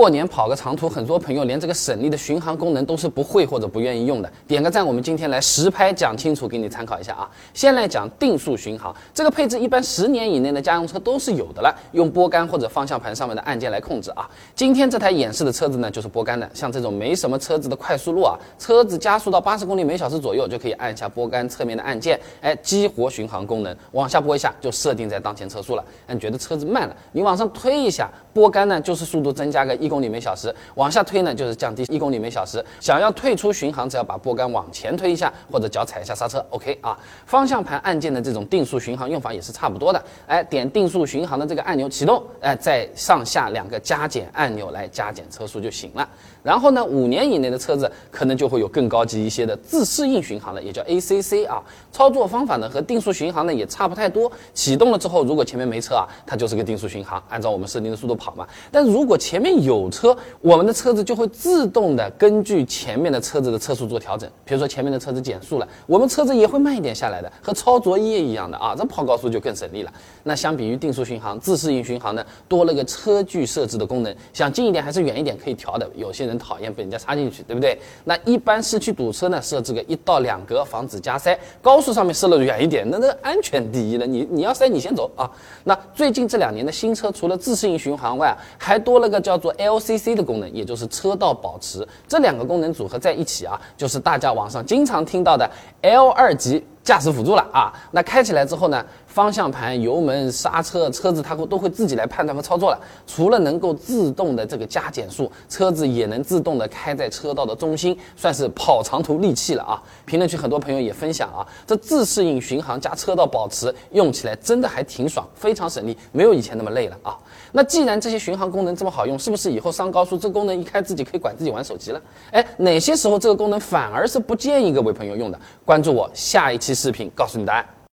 过年跑个长途，很多朋友连这个省力的巡航功能都是不会或者不愿意用的。点个赞，我们今天来实拍讲清楚，给你参考一下啊。先来讲定速巡航，这个配置一般十年以内的家用车都是有的了，用拨杆或者方向盘上面的按键来控制啊。今天这台演示的车子呢，就是拨杆的，像这种没什么车子的快速路啊，车子加速到八十公里每小时左右，就可以按下拨杆侧面的按键，哎，激活巡航功能，往下拨一下就设定在当前车速了。哎，你觉得车子慢了，你往上推一下，拨杆呢就是速度增加个一。公里每小时往下推呢，就是降低一公里每小时。想要退出巡航，只要把拨杆往前推一下，或者脚踩一下刹车，OK 啊。方向盘按键的这种定速巡航用法也是差不多的。哎，点定速巡航的这个按钮启动，哎，在上下两个加减按钮来加减车速就行了。然后呢，五年以内的车子可能就会有更高级一些的自适应巡航了，也叫 ACC 啊。操作方法呢和定速巡航呢也差不太多。启动了之后，如果前面没车啊，它就是个定速巡航，按照我们设定的速度跑嘛。但如果前面有堵车，我们的车子就会自动的根据前面的车子的车速做调整。比如说前面的车子减速了，我们车子也会慢一点下来的，和抄作业一样的啊。这跑高速就更省力了。那相比于定速巡航，自适应巡航呢，多了个车距设置的功能，想近一点还是远一点可以调的。有些人。人讨厌被人家插进去，对不对？那一般市区堵车呢，设置个一到两格，防止加塞。高速上面设了远一点，那那安全第一了。你你要塞，你先走啊。那最近这两年的新车，除了自适应巡航外，还多了个叫做 LCC 的功能，也就是车道保持。这两个功能组合在一起啊，就是大家网上经常听到的 L 二级。驾驶辅助了啊，那开起来之后呢，方向盘、油门、刹车，车子它会都会自己来判断和操作了。除了能够自动的这个加减速，车子也能自动的开在车道的中心，算是跑长途利器了啊。评论区很多朋友也分享啊，这自适应巡航加车道保持用起来真的还挺爽，非常省力，没有以前那么累了啊。那既然这些巡航功能这么好用，是不是以后上高速这功能一开自己可以管自己玩手机了？哎，哪些时候这个功能反而是不建议各位朋友用的？关注我下一期。视频告诉你答案。